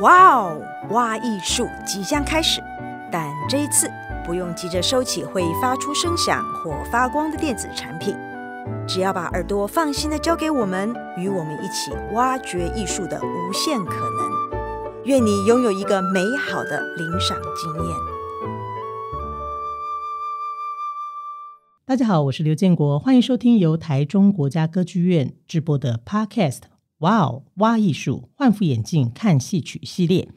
哇哦，挖艺术即将开始，但这一次不用急着收起会发出声响或发光的电子产品，只要把耳朵放心的交给我们，与我们一起挖掘艺术的无限可能。愿你拥有一个美好的聆赏经验。大家好，我是刘建国，欢迎收听由台中国家歌剧院制播的 Podcast。哇哦，挖艺术，换副眼镜看戏曲系列。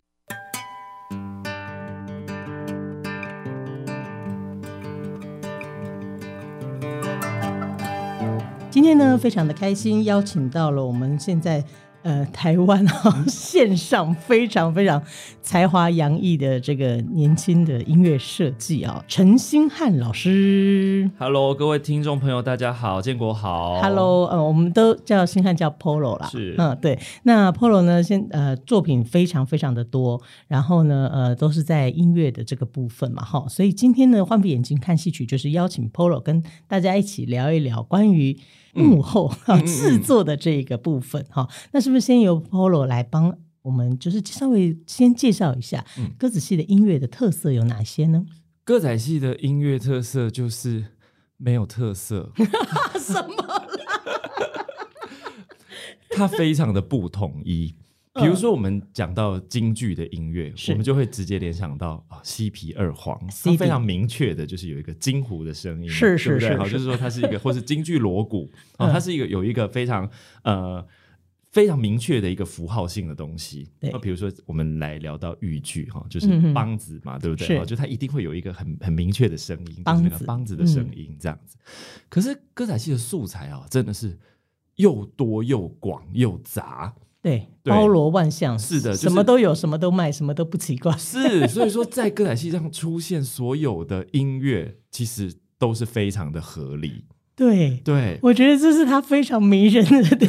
今天呢，非常的开心，邀请到了我们现在。呃，台湾哈、哦、线上非常非常才华洋溢的这个年轻的音乐设计啊，陈星汉老师。Hello，各位听众朋友，大家好，建国好。Hello，呃，我们都叫星汉叫 Polo 啦。是，嗯，对。那 Polo 呢，现呃作品非常非常的多，然后呢，呃，都是在音乐的这个部分嘛，哈。所以今天呢，换副眼睛看戏曲，就是邀请 Polo 跟大家一起聊一聊关于。幕后 啊，制作的这个部分哈，那是不是先由 Polo 来帮我们，就是稍微先介绍一下歌仔戏的音乐的特色有哪些呢？歌仔戏的音乐特色就是没有特色，什么啦？它非常的不统一。比如说，我们讲到京剧的音乐，嗯，我们就会直接联想到啊，西皮二黄，它非常明确的，就是有一个京胡的声音，是是是，好，就是。说它是一个，或是京剧锣鼓，啊，它是一个有一个非常呃非常明确的一个符号性的东西。那，比如说我们来聊到豫剧哈，就是梆子嘛，嗯，对不对？是，就它一定会有一个很很明确的声音，就是那个梆子的声音这样子。可是歌仔戏的素材啊，真的是又多又广又杂。对，包罗万象，是的，什么都有，什么都卖，什么都不奇怪。是，所以说在歌仔戏上出现所有的音乐，其实都是非常的合理。对，对，我觉得这是他非常迷人的地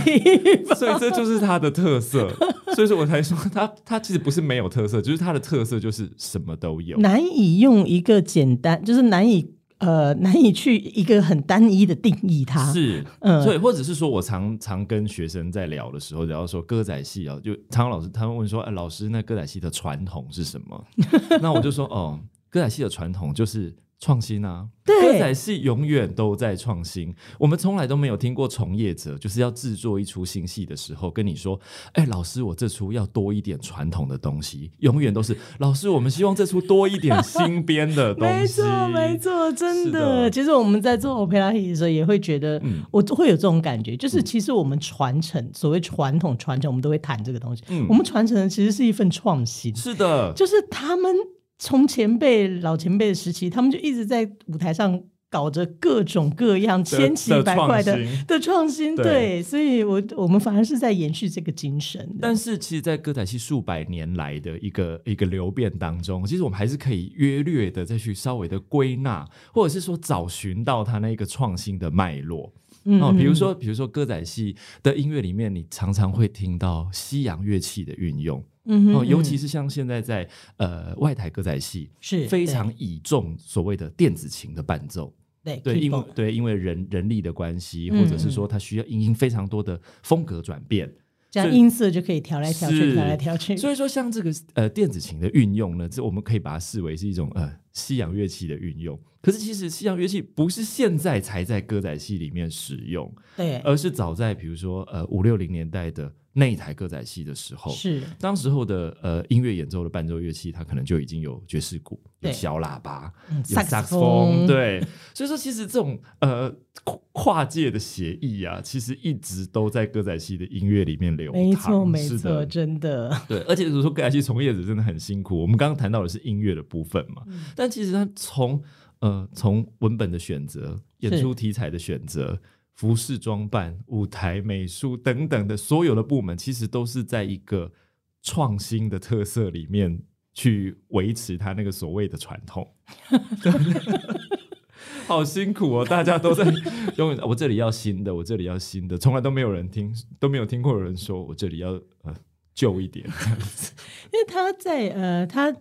方，所以这就是他的特色。所以说我才说他，他其实不是没有特色，就是他的特色就是什么都有，难以用一个简单，就是难以。呃，难以去一个很单一的定义它，是，嗯，所以或者是说我常常跟学生在聊的时候，聊说歌仔戏啊，就常常老师他们问说，哎，老师，那歌仔戏的传统是什么？那我就说，哦，歌仔戏的传统就是。创新啊！歌仔戏永远都在创新。我们从来都没有听过从业者就是要制作一出新戏的时候跟你说：“哎，老师，我这出要多一点传统的东西。”永远都是老师，我们希望这出多一点新编的东西。没错，没错，真的。其实我们在做 Opera 的时候也会觉得，嗯，我会有这种感觉，就是其实我们传承所谓传统传承，我们都会谈这个东西。嗯，我们传承的其实是一份创新。是的，就是他们。从前辈老前辈的时期，他们就一直在舞台上搞着各种各样千奇百怪的的创新，对，对，所以我我们反而是在延续这个精神。但是，其实，在歌仔戏数百年来的一个一个流变当中，其实我们还是可以约略的再去稍微的归纳，或者是说找寻到它那个创新的脉络。嗯，哦，比如说，比如说歌仔戏的音乐里面，你常常会听到西洋乐器的运用。嗯，哦，尤其是像现在在呃外台歌仔戏是非常倚重所谓的电子琴的伴奏，对对，因为对因为人人力的关系，或者是说它需要因应非常多的风格转变，这样音色就可以调来调去，调来调去。所以说，像这个呃电子琴的运用呢，这我们可以把它视为是一种呃西洋乐器的运用。可是其实西洋乐器不是现在才在歌仔戏里面使用，对，而是早在比如说呃五六零年代的。那一台歌仔戏的时候，是当时候的呃音乐演奏的伴奏乐器，它可能就已经有爵士鼓、有小喇叭、有萨克斯风，对。所以说，其实这种呃跨界的协议啊，其实一直都在歌仔戏的音乐里面流淌。没错，没错，真的。对，而且如果说歌仔戏从业者真的很辛苦。我们刚刚谈到的是音乐的部分嘛，嗯、但其实它从呃从文本的选择、演出题材的选择。服饰装扮、舞台美术等等的所有的部门，其实都是在一个创新的特色里面去维持它那个所谓的传统。好辛苦哦，大家都在用。我这里要新的，我这里要新的，从来都没有人听，都没有听过有人说我这里要呃旧一点这样子。因为他在呃他。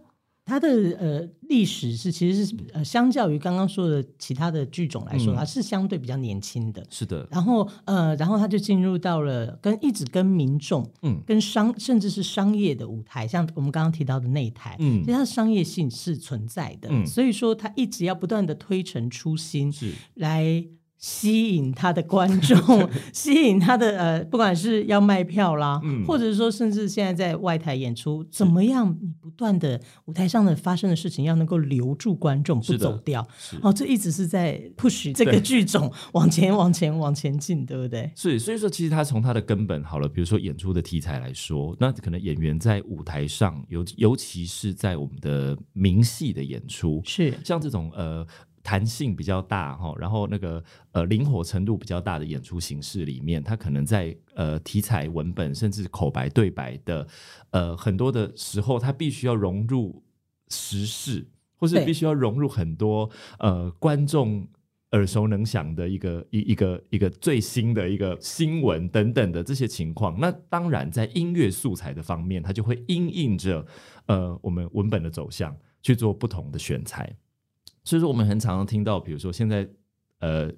它的呃历史是其实是呃相较于刚刚说的其他的剧种来说，它、嗯、是相对比较年轻的。是的。然后呃，然后它就进入到了跟一直跟民众，嗯，跟商甚至是商业的舞台，像我们刚刚提到的那一台，嗯，其实它的商业性是存在的。嗯，所以说它一直要不断的推陈出新，是来。吸引他的观众，吸引他的呃，不管是要卖票啦，嗯、或者说甚至现在在外台演出，怎么样？你不断的舞台上的发生的事情要能够留住观众，不走掉。哦，这一直是在 push 这个剧种往前、往前、往前进，对不对？是，所以说其实他从他的根本好了，比如说演出的题材来说，那可能演员在舞台上，尤尤其是在我们的名戏的演出，是像这种呃。弹性比较大哈，然后那个呃灵活程度比较大的演出形式里面，它可能在呃题材、文本甚至口白、对白的呃很多的时候，它必须要融入时事，或是必须要融入很多呃观众耳熟能详的一个一一个一个最新的一个新闻等等的这些情况。那当然，在音乐素材的方面，它就会因应着呃我们文本的走向去做不同的选材。所以说，我们很常常听到，比如说现在，呃，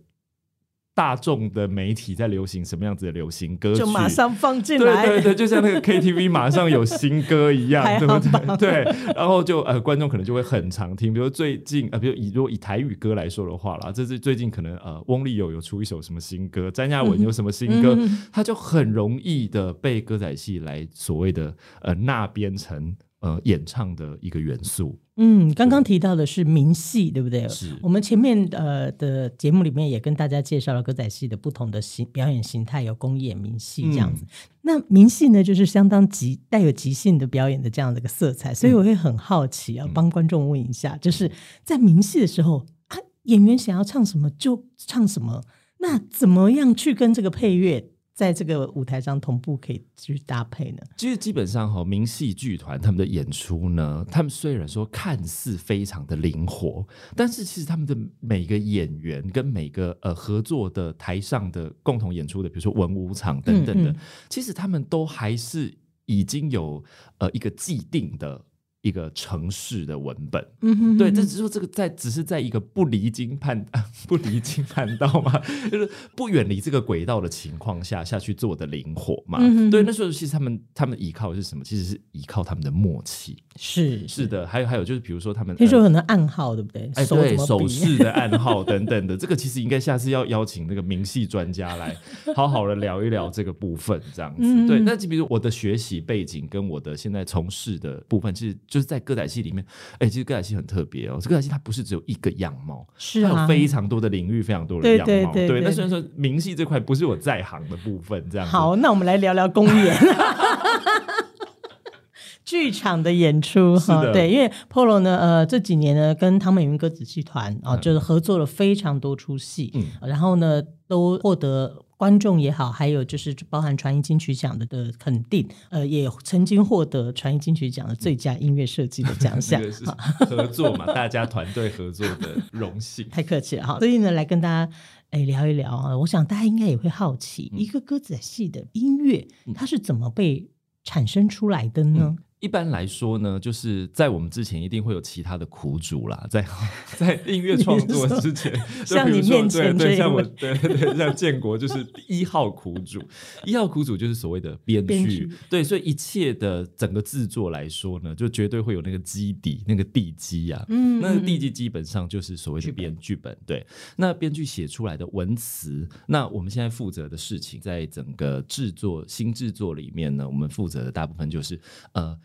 大众的媒体在流行什么样子的流行歌曲，就马上放进来，对对对，就像那个 KTV 马上有新歌一样，对不对？对，然后就呃，观众可能就会很常听，比如最近呃，比如以如果以台语歌来说的话啦，这是最近可能呃，翁立友有出一首什么新歌，詹亚文有什么新歌，嗯、他就很容易的被歌仔戏来所谓的呃那编成呃演唱的一个元素。嗯，刚刚提到的是民戏，对不对？是。我们前面呃的节目里面也跟大家介绍了歌仔戏的不同的形表演形态，有公演、民戏这样子。嗯、那民戏呢，就是相当即带有即兴的表演的这样的一个色彩，所以我会很好奇啊，帮观众问一下，就是在民戏的时候啊，演员想要唱什么就唱什么，那怎么样去跟这个配乐？在这个舞台上同步可以去搭配呢？其实基本上哈，民戏剧团他们的演出呢，他们虽然说看似非常的灵活，但是其实他们的每个演员跟每个呃合作的台上的共同演出的，比如说文武场等等的，嗯嗯，其实他们都还是已经有呃一个既定的。一个城市的文本，嗯哼，对，这只是说这个在只是在一个不离经叛 不离经叛道嘛，就是不远离这个轨道的情况下下去做的灵活嘛，对，那时候其实他们他们依靠的是什么？其实是依靠他们的默契，是是。的，还有还有就是比如说他们听说很多暗号，对不对？哎，对，手势的 暗号等等的，这个其实应该下次要邀请那个明细专家来好好的聊一聊这个部分，这样子，嗯、对。那就比如我的学习背景跟我的现在从事的部分，其实。就是在歌仔戏里面，哎、欸，其实歌仔戏很特别哦。这歌仔戏它不是只有一个样貌，是啊，它有非常多的领域，非常多的样貌。对，对，对，对，对，那虽然说明戏这块不是我在行的部分，这样。好，那我们来聊聊公演，剧场的演出哈。对，因为 Polo 呢，呃，这几年呢，跟唐美云歌仔戏团啊，就是合作了非常多出戏，嗯，然后呢，都获得。观众也好，还有就是包含传艺金曲奖的的肯定，呃，也曾经获得传艺金曲奖的最佳音乐设计的奖项。合作嘛，大家团队合作的荣幸。太 客气了哈，所以呢，来跟大家哎聊一聊啊，我想大家应该也会好奇，嗯、一个歌仔戏的音乐，它是怎么被产生出来的呢？嗯一般来说呢，就是在我们之前一定会有其他的苦主啦，在 在音乐创作之前，像你面前这对对，像我对对像建国就是一号苦主，一号苦主就是所谓的编剧，对，所以一切的整个制作来说呢，就绝对会有那个基底，那个地基啊，嗯，那个地基基本上就是所谓的编剧本，对，那编剧写出来的文词，那我们现在负责的事情，在整个制作新制作里面呢，我们负责的大部分就是呃。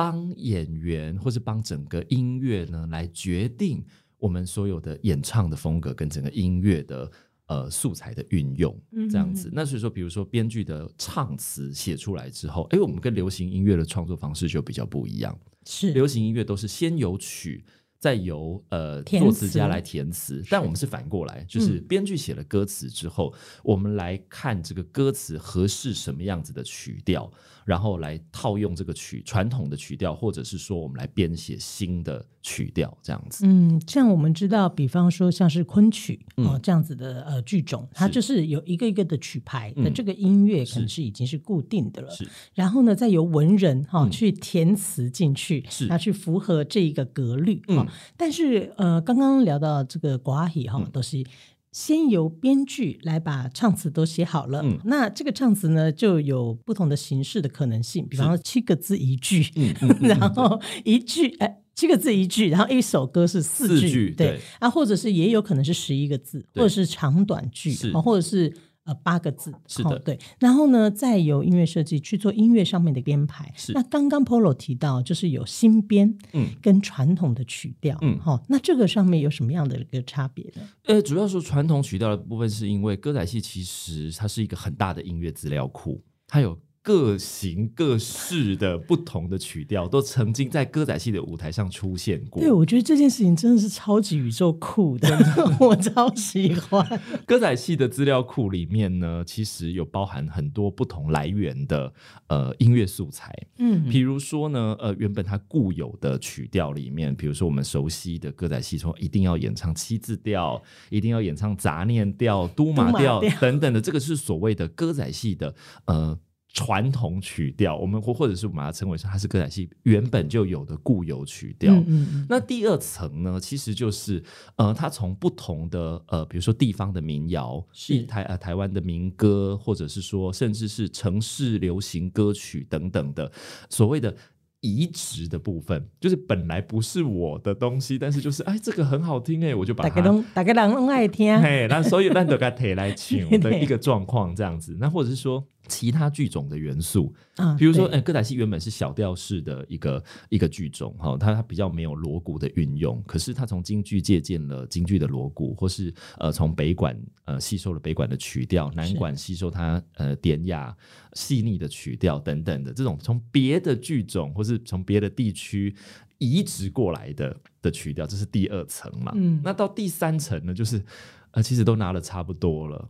帮演员或是帮整个音乐呢，来决定我们所有的演唱的风格跟整个音乐的呃素材的运用，这样子。嗯、那所以说，比如说编剧的唱词写出来之后，哎，我们跟流行音乐的创作方式就比较不一样。是流行音乐都是先有曲，再由呃词作词家来填词，但我们是反过来，就是编剧写了歌词之后，嗯，我们来看这个歌词合适什么样子的曲调。然后来套用这个曲传统的曲调，或者是说我们来编写新的曲调，这样子。嗯，像我们知道，比方说像是昆曲、嗯、哦这样子的呃剧种，它就是有一个一个的曲牌的这个音乐，可能是已经是固定的了。是，然后呢，再由文人哈、哦嗯、去填词进去，是，那去符合这一个格律。嗯，哦、但是呃，刚刚聊到这个歌仔戏哈，都是。先由编剧来把唱词都写好了，嗯、那这个唱词呢，就有不同的形式的可能性，比方说七个字一句，然后一句哎七个字一句，然后一首歌是四句，对，对啊，或者是也有可能是十一个字，或者是长短句，或者是。呃八个字是的、哦，对。然后呢，再由音乐设计去做音乐上面的编排。是。那刚刚 Polo 提到，就是有新编，嗯，跟传统的曲调，嗯，好、哦。那这个上面有什么样的一个差别呢？呃，主要说传统曲调的部分，是因为歌仔戏其实它是一个很大的音乐资料库，它有。各形各式的不同的曲调都曾经在歌仔戏的舞台上出现过。对，我觉得这件事情真的是超级宇宙酷的，我超喜欢。歌仔戏的资料库里面呢，其实有包含很多不同来源的呃音乐素材。嗯，比如说呢，呃，原本它固有的曲调里面，比如说我们熟悉的歌仔戏，说一定要演唱七字调，一定要演唱杂念调、都马调等等的，这个是所谓的歌仔戏的呃。传统曲调，我们或或者是我们把它称为是它是歌仔戏原本就有的固有曲调。嗯嗯嗯。那第二层呢，其实就是呃，它从不同的呃，比如说地方的民谣，是台呃台湾的民歌，或者是说甚至是城市流行歌曲等等的所谓的。移植的部分就是本来不是我的东西，但是就是哎，这个很好听哎，我就把它大家大家人都爱听，嘿，那所以那都该提来唱 的一个状况这样子，那或者是说其他剧种的元素，啊，比如说哎，歌仔戏原本是小调式的一个一个剧种哈，它它比较没有锣鼓的运用，可是它从京剧借鉴了京剧的锣鼓，或是呃从北管呃吸收了北管的曲调，南管吸收它呃典雅细腻的曲调等等的这种从别的剧种或是是从别的地区移植过来的的曲调，这是第二层嘛。嗯，那到第三层呢，就是呃，其实都拿的差不多了，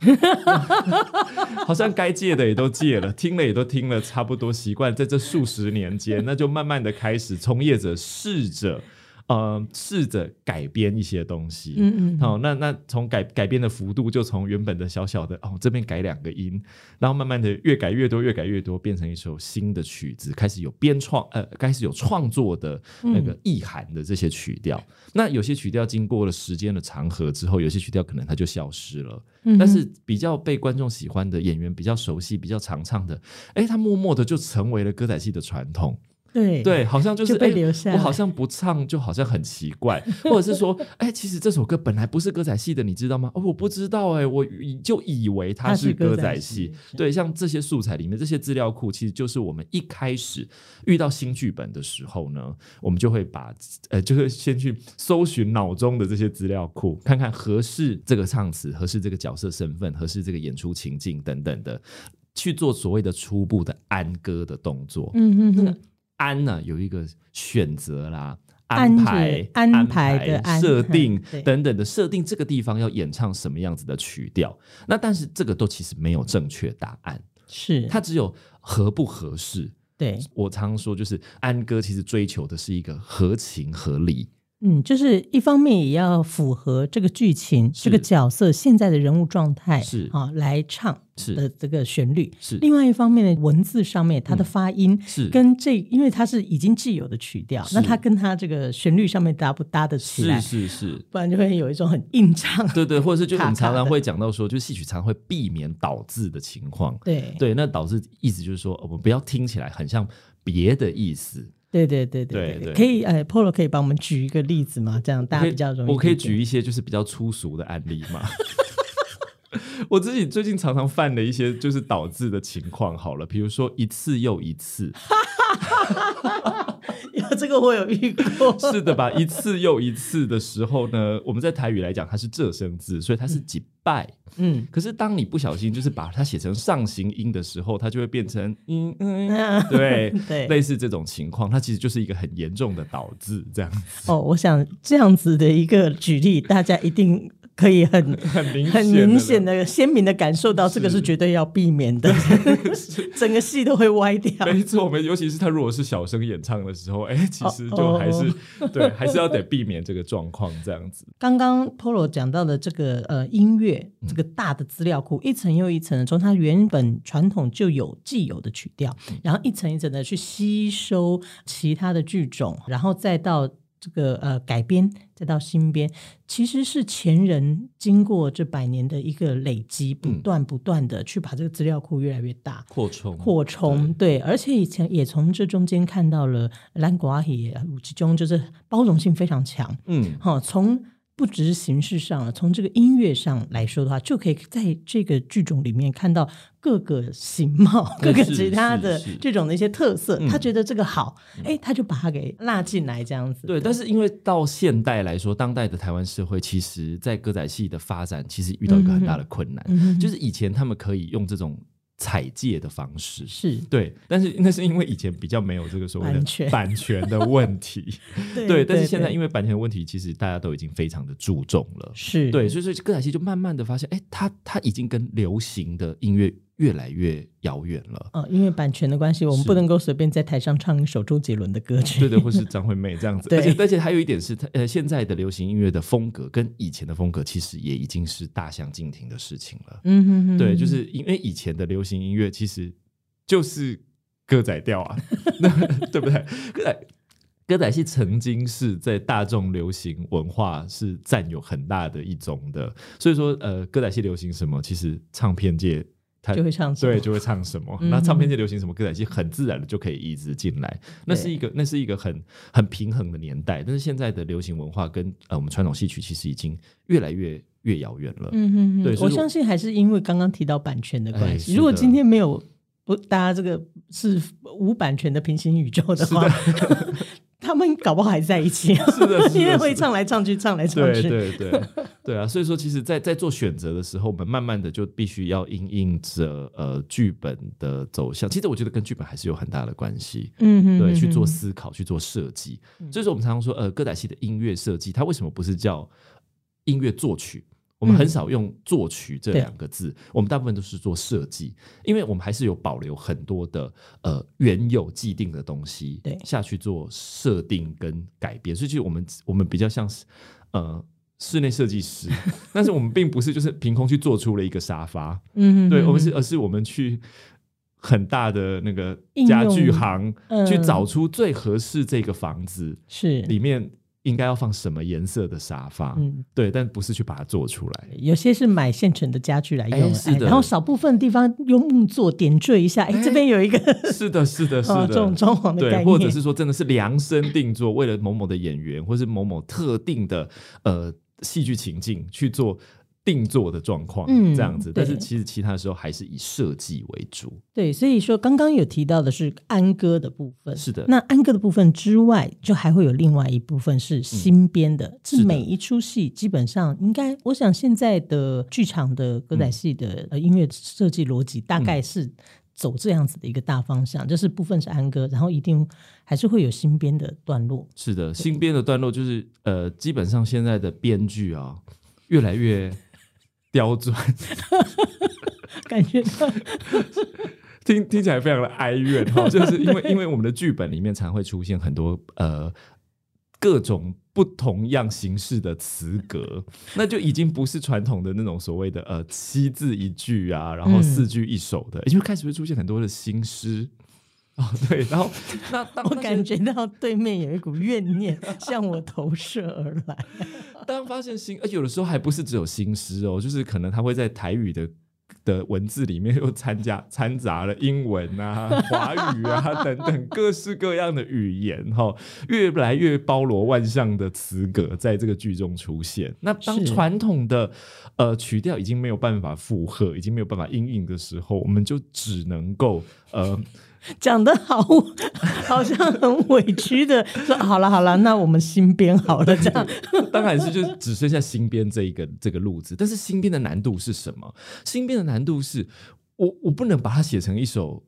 好像该戒的也都戒了，听了也都听了差不多，习惯在这数十年间，那就慢慢的开始从业者试着。呃，试着改编一些东西，嗯嗯，好，那那从改改编的幅度就从原本的小小的哦，这边改两个音，然后慢慢的越改越多，越改越多，变成一首新的曲子，开始有编创，呃，开始有创作的那个意涵的这些曲调。嗯、那有些曲调经过了时间的长河之后，有些曲调可能它就消失了，嗯、但是比较被观众喜欢的演员比较熟悉、比较常唱的，哎，他默默的就成为了歌仔戏的传统。对对，好像就是就被留下、欸。我好像不唱，就好像很奇怪，或者是说，哎、欸，其实这首歌本来不是歌仔戏的，你知道吗？哦，我不知道、欸，哎，我就以为它是歌仔戏。对，像这些素材里面，这些资料库，其实就是我们一开始遇到新剧本的时候呢，我们就会把，呃，就是先去搜寻脑中的这些资料库，看看合适这个唱词，合适这个角色身份，合适这个演出情境等等的，去做所谓的初步的安歌的动作。嗯嗯嗯。安呢、啊、有一个选择啦，安排安排的设定 等等的设定，这个地方要演唱什么样子的曲调？那但是这个都其实没有正确答案，是它只有合不合适。对，我常说就是安哥其实追求的是一个合情合理。嗯，就是一方面也要符合这个剧情、这个角色现在的人物状态，是啊，来唱的这个旋律。是另外一方面呢文字上面，它的发音是跟这，因为它是已经既有的曲调，那它跟它这个旋律上面搭不搭得起来？是是是，不然就会有一种很硬唱。对对，或者是就我们常常会讲到说，就戏曲常会避免倒字的情况。对对，那倒字意思就是说，我们不要听起来很像别的意思。对对对对对，可以，哎，Polo 可以帮我们举一个例子吗？这样大家比较容易。我可以举一些就是比较粗俗的案例吗？我自己最近常常犯的一些就是导致的情况，好了，比如说一次又一次，有 这个我有遇过，是的吧？一次又一次的时候呢，我们在台语来讲，它是仄声字，所以它是几拜，嗯。可是当你不小心就是把它写成上行音的时候，它就会变成嗯嗯，对 对，类似这种情况，它其实就是一个很严重的倒字这样子。哦，我想这样子的一个举例，大家一定。可以很很 明很明显的鲜明的感受到，这个是绝对要避免的，整个戏都会歪掉。没错，我们尤其是他如果是小声演唱的时候，哎，其实就还是、oh, 对，还是要得避免这个状况这样子。刚刚 Polo 讲到的这个呃音乐，这个大的资料库，一层又一层的，从它原本传统就有既有的曲调，然后一层一层的去吸收其他的剧种，然后再到。这个呃改编再到新编，其实是前人经过这百年的一个累积，不断不断的去把这个资料库越来越大扩充扩充，对，而且以前也从这中间看到了兰国阿也其中就是包容性非常强，嗯，好从。不只是形式上，从这个音乐上来说的话，就可以在这个剧种里面看到各个形貌、各个其他的这种的一些特色。他觉得这个好，哎、嗯，他就把它给纳进来，这样子。对，但是因为到现代来说，当代的台湾社会，其实在歌仔戏的发展，其实遇到一个很大的困难，嗯、就是以前他们可以用这种。采借的方式。是。对，但是那是因为以前比较没有这个所谓的版权。的问题，对，对，但是现在因为版权的问题，其实大家都已经非常的注重了，是。对，所以说歌仔戏就慢慢的发现，哎，它它已经跟流行的音乐。越来越遥远了。哦，因为版权的关系，我们不能够随便在台上唱一首周杰伦的歌曲，对的，或是张惠妹这样子。对 而且而且还有一点是，呃，现在的流行音乐的风格跟以前的风格其实也已经是大相径庭的事情了。嗯哼哼，对，就是因为以前的流行音乐其实就是歌仔调啊，对不对？歌仔歌仔戏曾经是在大众流行文化是占有很大的一种的，所以说，呃，歌仔戏流行什么，其实唱片界。他就会唱什么，对，就会唱什么。那唱片界流行什么歌仔戏，很自然的就可以移植进来。那是一个，那是一个很很平衡的年代。但是现在的流行文化跟呃我们传统戏曲其实已经越来越越遥远了。嗯嗯嗯。对，我相信还是因为刚刚提到版权的关系。如果今天没有不，大家这个是无版权的平行宇宙的话。他们搞不好还在一起，是的，因为会唱来唱去，唱来唱去，对对对，对啊。所以说，其实在，在在做选择的时候，我们慢慢的就必须要因应着呃剧本的走向。其实我觉得跟剧本还是有很大的关系，嗯哼，对，去做思考，去做设计。所以说，我们常常说，呃，歌仔戏的音乐设计，它为什么不是叫音乐作曲？我们很少用作曲这两个字，嗯、我们大部分都是做设计，因为我们还是有保留很多的呃原有既定的东西，对，下去做设定跟改变，所以其实我们我们比较像是呃室内设计师，但是我们并不是就是凭空去做出了一个沙发，嗯哼，对，我们是而是我们去很大的那个家具行、嗯、去找出最合适这个房子是。里面。应该要放什么颜色的沙发？嗯，对，但不是去把它做出来。有些是买现成的家具来用，是的。然后少部分地方用木做点缀一下，哎，这边有一个，是的，是的，是的，这种装潢的概念，对，或者是说真的是量身定做，为了某某的演员，或是某某特定的呃戏剧情境去做。定做的状况，嗯，这样子，但是其实其他的时候还是以设计为主。对，所以说刚刚有提到的是安歌的部分，是的。那安歌的部分之外，就还会有另外一部分是新编的，嗯、是每一出戏基本上应该，我想现在的剧场的歌仔戏的呃音乐设计逻辑大概是走这样子的一个大方向，嗯、就是部分是安歌，然后一定还是会有新编的段落。是的，新编的段落就是呃，基本上现在的编剧啊，越来越。刁钻，感觉到。听听起来非常的哀怨哈，就是因为因为我们的剧本里面常会出现很多呃各种不同样形式的词格，那就已经不是传统的那种所谓的呃七字一句啊，然后四句一首的，嗯、就开始会出现很多的新诗。哦，对，然后那当我感觉到对面有一股怨念 向我投射而来。当发现新，而有的时候还不是只有新诗哦，就是可能他会在台语的的文字里面又参加掺杂了英文啊、华语啊等等各式各样的语言，哈，越来越包罗万象的词格在这个剧中出现。那当传统的呃曲调已经没有办法负荷，已经没有办法应应的时候，我们就只能够呃。讲的好，好像很委屈的说：“好了好了，那我们新编好了。”这样 当然是就只剩下新编这一个这个路子。但是新编的难度是什么？新编的难度是我我不能把它写成一首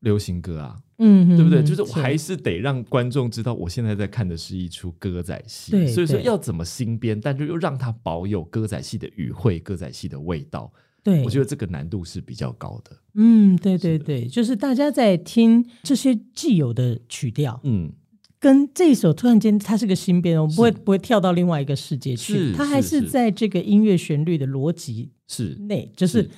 流行歌啊，嗯，对不对？就是我还是得让观众知道，我现在在看的是一出歌仔戏。对，所以说要怎么新编，但就又让它保有歌仔戏的语汇、歌仔戏的味道。对，我觉得这个难度是比较高的。嗯，对对对，就是大家在听这些既有的曲调，嗯，跟这一首突然间它是个新编，我不会不会跳到另外一个世界去，它还是在这个音乐旋律的逻辑是内，就是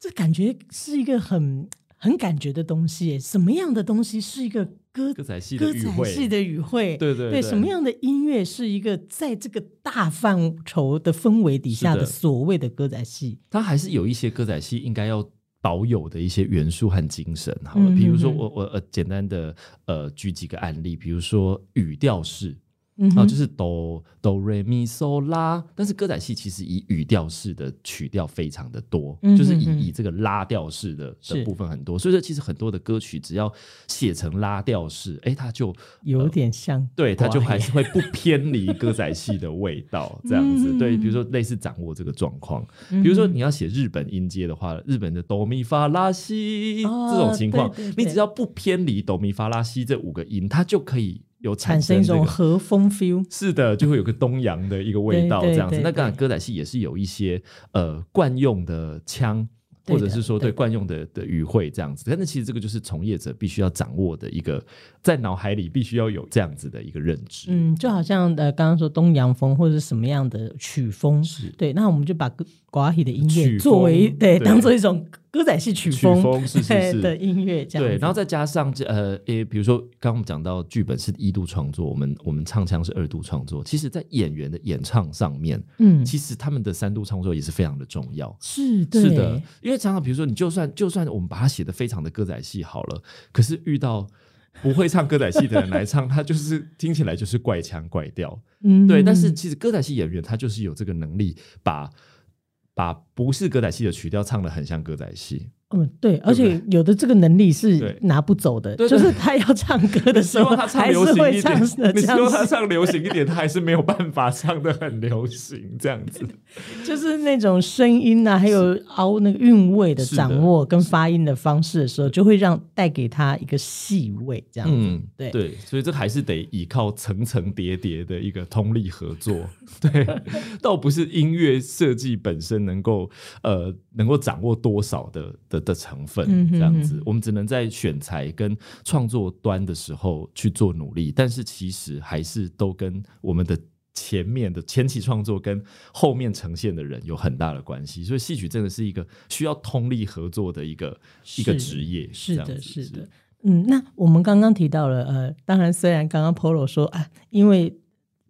这感觉是一个很很感觉的东西。什么样的东西是一个？歌歌仔戏的语汇，对对对，对什么样的音乐是一个在这个大范畴的氛围底下的所谓的歌仔戏？它还是有一些歌仔戏应该要保有的一些元素和精神。好了，比如说我我呃简单的呃举几个案例，比如说语调式。嗯，就是哆哆瑞咪嗦拉，但是歌仔戏其实以语调式的曲调非常的多，嗯、哼哼就是以以这个拉调式的的部分很多，所以说其实很多的歌曲只要写成拉调式，哎，它就有点像、呃，对，它就还是会不偏离歌仔戏的味道，这样子。对，比如说类似掌握这个状况，比如说你要写日本音阶的话，日本的哆咪发拉西、哦、这种情况，你只要不偏离哆咪发拉西这五个音，它就可以。有产生、这个、一种和风 feel，是的，就会有个东洋的一个味道，这样子。那当然，歌仔戏也是有一些呃惯用的腔。或者是说对惯用的的语汇这样子，但是其实这个就是从业者必须要掌握的一个，在脑海里必须要有这样子的一个认知。嗯，就好像呃刚刚说东洋风或者是什么样的曲风，是对，那我们就把瓜戏的音乐作为对，对当做一种歌仔戏曲风，曲风是是是 的音乐这样。对，然后再加上这呃，也，比如说刚刚我们讲到剧本是一度创作，我们我们唱腔是二度创作，其实在演员的演唱上面，嗯，其实他们的三度创作也是非常的重要。是是的，因为。常常比如说，你就算就算我们把它写得非常的歌仔戏好了，可是遇到不会唱歌仔戏的人来唱，他就是听起来就是怪腔怪调，嗯，对。但是其实歌仔戏演员他就是有这个能力把，把不是歌仔戏的曲调唱得很像歌仔戏。嗯，对，而且有的这个能力是拿不走的，就是他要唱歌的时候，还是会唱的。你说他唱流行一点，他还是没有办法唱的很流行这样子。就是那种声音啊，还有凹那个韵味的掌握跟发音的方式的时候，就会让带给他一个细味这样子。嗯，对对，所以这还是得依靠层层叠叠的一个通力合作。对，倒不是音乐设计本身能够呃能够掌握多少的的。的成分这样子，我们只能在选材跟创作端的时候去做努力，但是其实还是都跟我们的前面的前期创作跟后面呈现的人有很大的关系。所以戏曲真的是一个需要通力合作的一个一个职业。是的，是的，嗯，那我们刚刚提到了，呃，当然虽然刚刚 Polo 说啊，因为。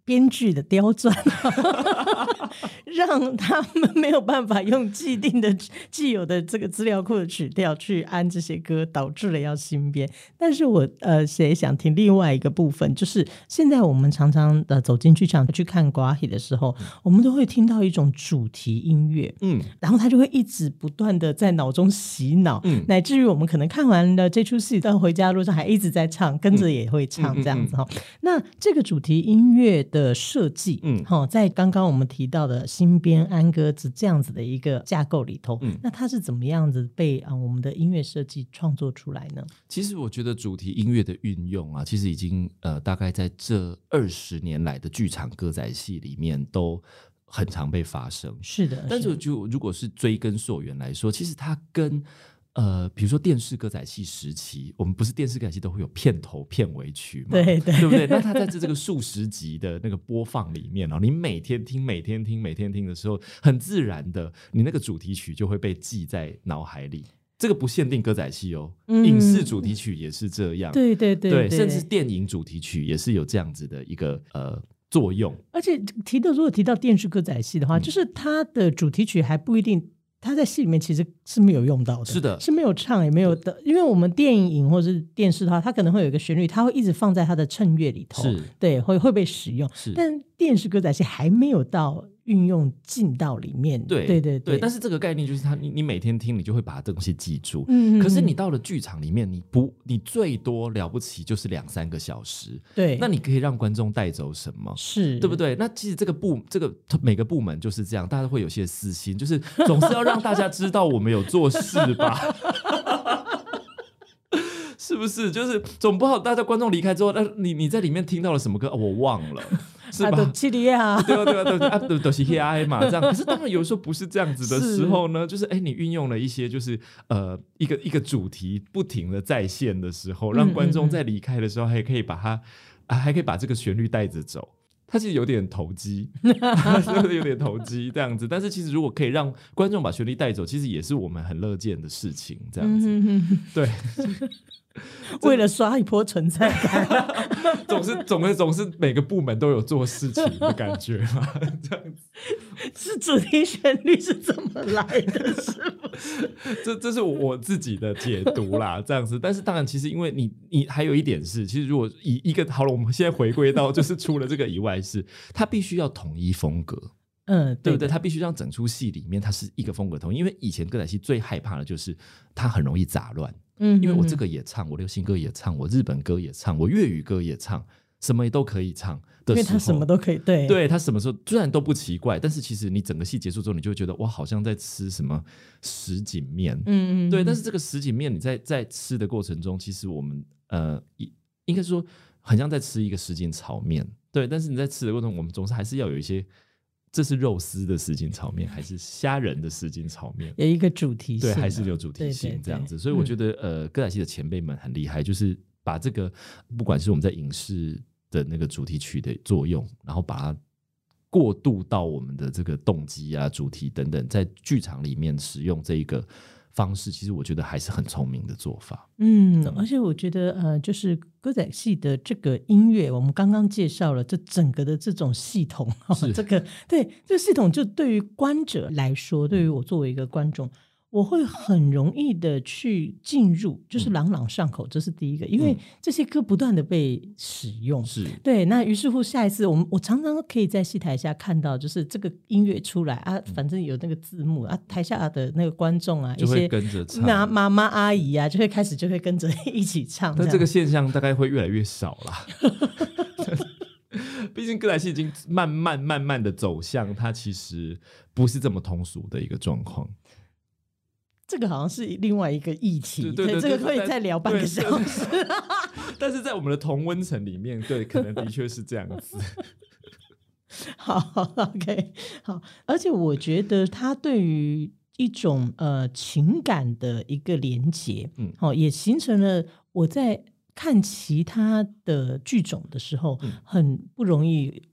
编剧的刁钻，让他们没有办法用既定的、既有的这个资料库的曲调去安这些歌，导致了要新编。但是我呃，也想听另外一个部分，就是现在我们常常呃走进剧场去看歌仔戏的时候，嗯、我们都会听到一种主题音乐，嗯，然后他就会一直不断的在脑中洗脑，嗯，乃至于我们可能看完了这出戏，到回家路上还一直在唱，跟着也会唱这样子哈。嗯嗯嗯嗯、那这个主题音乐的。的设计，嗯，好，在刚刚我们提到的新编安歌子这样子的一个架构里头，嗯，那它是怎么样子被啊我们的音乐设计创作出来呢？其实我觉得主题音乐的运用啊，其实已经呃大概在这二十年来的剧场歌仔戏里面都很常被发生。是的，但是就如果是追根溯源来说，其实它跟呃，比如说电视歌仔戏时期，我们不是电视歌仔戏都会有片头片尾曲嘛？对对，对不对？那它在这这个数十集的那个播放里面啊，你每天听、每天听、每天听的时候，很自然的，你那个主题曲就会被记在脑海里。这个不限定歌仔戏哦，嗯、影视主题曲也是这样。对对对，对，对，甚至电影主题曲也是有这样子的一个呃作用。而且提到如果提到电视歌仔戏的话，嗯、就是它的主题曲还不一定。它在戏里面其实是没有用到的，是的，是没有唱也没有的，因为我们电影或者是电视的话，它可能会有一个旋律，它会一直放在它的衬乐里头，是对，会会被使用，是，但电视歌仔戏还没有到。运用进到里面，对对对对，但是这个概念就是它，你你每天听，你就会把这东西记住。嗯，可是你到了剧场里面，你不，你最多了不起就是两三个小时。对，那你可以让观众带走什么？是对不对？那其实这个部，这个每个部门就是这样，大家会有些私心，就是总是要让大家知道我们有做事吧。是不是？就是总不好，大家观众离开之后，那你你在里面听到了什么歌？哦，我忘了。是吧？啊、七里啊，对啊，对啊，对啊，都都是 H I 嘛，这样。可是当然有时候不是这样子的时候呢，是就是哎，你运用了一些就是呃一个一个主题不停的在线的时候，让观众在离开的时候还可以把它啊，还可以把这个旋律带着走。它其实有点投机，有点投机这样子。但是其实如果可以让观众把旋律带走，其实也是我们很乐见的事情。这样子，对。为了刷一波存在感，总是总是总是每个部门都有做事情的感觉嘛，这样子是主题旋律是怎么来的？是不是？这这是我自己的解读啦，这样子。但是当然，其实因为你你还有一点是，其实如果以一个好了，我们现在回归到就是除了这个以外，是它必须要统一风格，嗯，对不对？他必须让整出戏里面它是一个风格同，因为以前歌仔戏最害怕的就是它很容易杂乱。嗯，因为我这个也唱，我流行歌也唱，我日本歌也唱，我粤语歌也唱，什么也都可以唱的时候。因为他什么都可以，对，对他什么时候虽然都不奇怪，但是其实你整个戏结束之后，你就会觉得哇，好像在吃什么什锦面。嗯嗯，对。但是这个什锦面，你在在吃的过程中，其实我们呃，应该说很像在吃一个什锦炒面。对，但是你在吃的过程中，我们总是还是要有一些。这是肉丝的什锦炒面，还是虾仁的什锦炒面？有一个主题性，对，还是有主题性这样子。对对对，所以我觉得，嗯、呃，歌仔戏的前辈们很厉害，就是把这个，不管是我们在影视的那个主题曲的作用，然后把它过渡到我们的这个动机啊、主题等等，在剧场里面使用这一个。方式其实我觉得还是很聪明的做法，嗯，而且我觉得呃，就是歌仔戏的这个音乐，我们刚刚介绍了这整个的这种系统，哦这个对这个系统，就对于观者来说，对于我作为一个观众。我会很容易的去进入，就是朗朗上口，这是第一个，因为这些歌不断的被使用，是。对。那于是乎，下一次我们我常常可以在戏台下看到，就是这个音乐出来啊，反正有那个字幕啊，台下的那个观众啊，一些跟着唱，妈妈妈阿姨啊，就会开始就会跟着 一起唱。那这个现象大概会越来越少了，毕竟歌仔戏已经慢慢慢慢的走向，它其实不是这么通俗的一个状况。这个好像是另外一个议题，对，对，对，对，这个可以再聊半个小时。但是在我们的同温层里面，对，可能的确是这样子。好，OK，好，而且我觉得他对于一种呃情感的一个连接，嗯，好，也形成了我在看其他的剧种的时候，嗯、很不容易。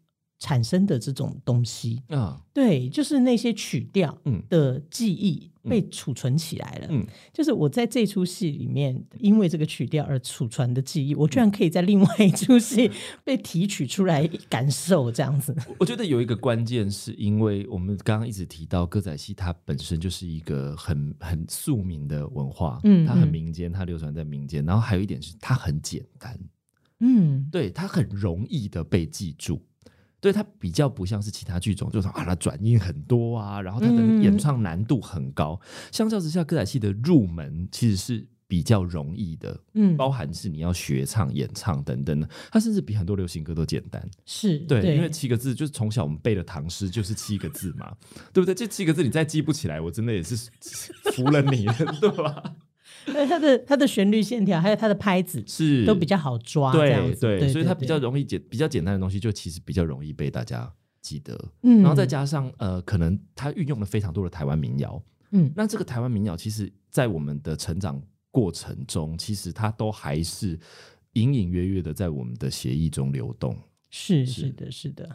产生的这种东西啊，对，就是那些曲调的记忆被储存起来了。嗯，就是我在这出戏里面，因为这个曲调而储存的记忆，我居然可以在另外一出戏被提取出来感受，这样子。我觉得有一个关键，是因为我们刚刚一直提到歌仔戏，它本身就是一个很很庶民的文化，嗯，它很民间，它流传在民间。然后还有一点是，它很简单，嗯，对，它很容易的被记住。所以它比较不像是其他剧种，就是啊，它转音很多啊，然后它的演唱难度很高。嗯、相较之下，歌仔戏的入门其实是比较容易的，嗯，包含是你要学唱、演唱等等的，它甚至比很多流行歌都简单。是对，对，因为七个字就是从小我们背的唐诗就是七个字嘛，对不对？这七个字你再记不起来，我真的也是 服了你了，对吧？它的它的旋律线条，还有它的拍子是都比较好抓，对对，对，所以它比较容易简比较简单的东西，就其实比较容易被大家记得。嗯，然后再加上呃，可能它运用了非常多的台湾民谣，嗯，那这个台湾民谣，其实在我们的成长过程中，其实它都还是隐隐约约的在我们的协议中流动。是是的，是的。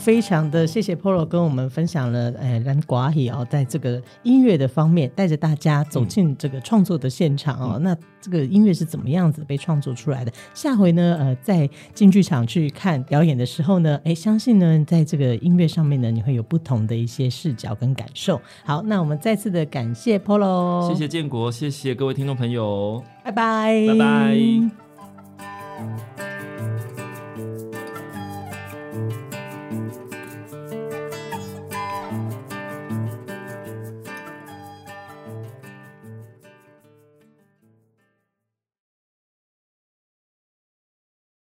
非常的谢谢 Polo 跟我们分享了，呃，咱寡喜哦，在这个音乐的方面，带着大家走进这个创作的现场哦。嗯、那这个音乐是怎么样子被创作出来的？下回呢，呃，在进剧场去看表演的时候呢，哎，相信呢，在这个音乐上面呢，你会有不同的一些视角跟感受。好，那我们再次的感谢 Polo，谢谢建国，谢谢各位听众朋友，拜拜，拜拜。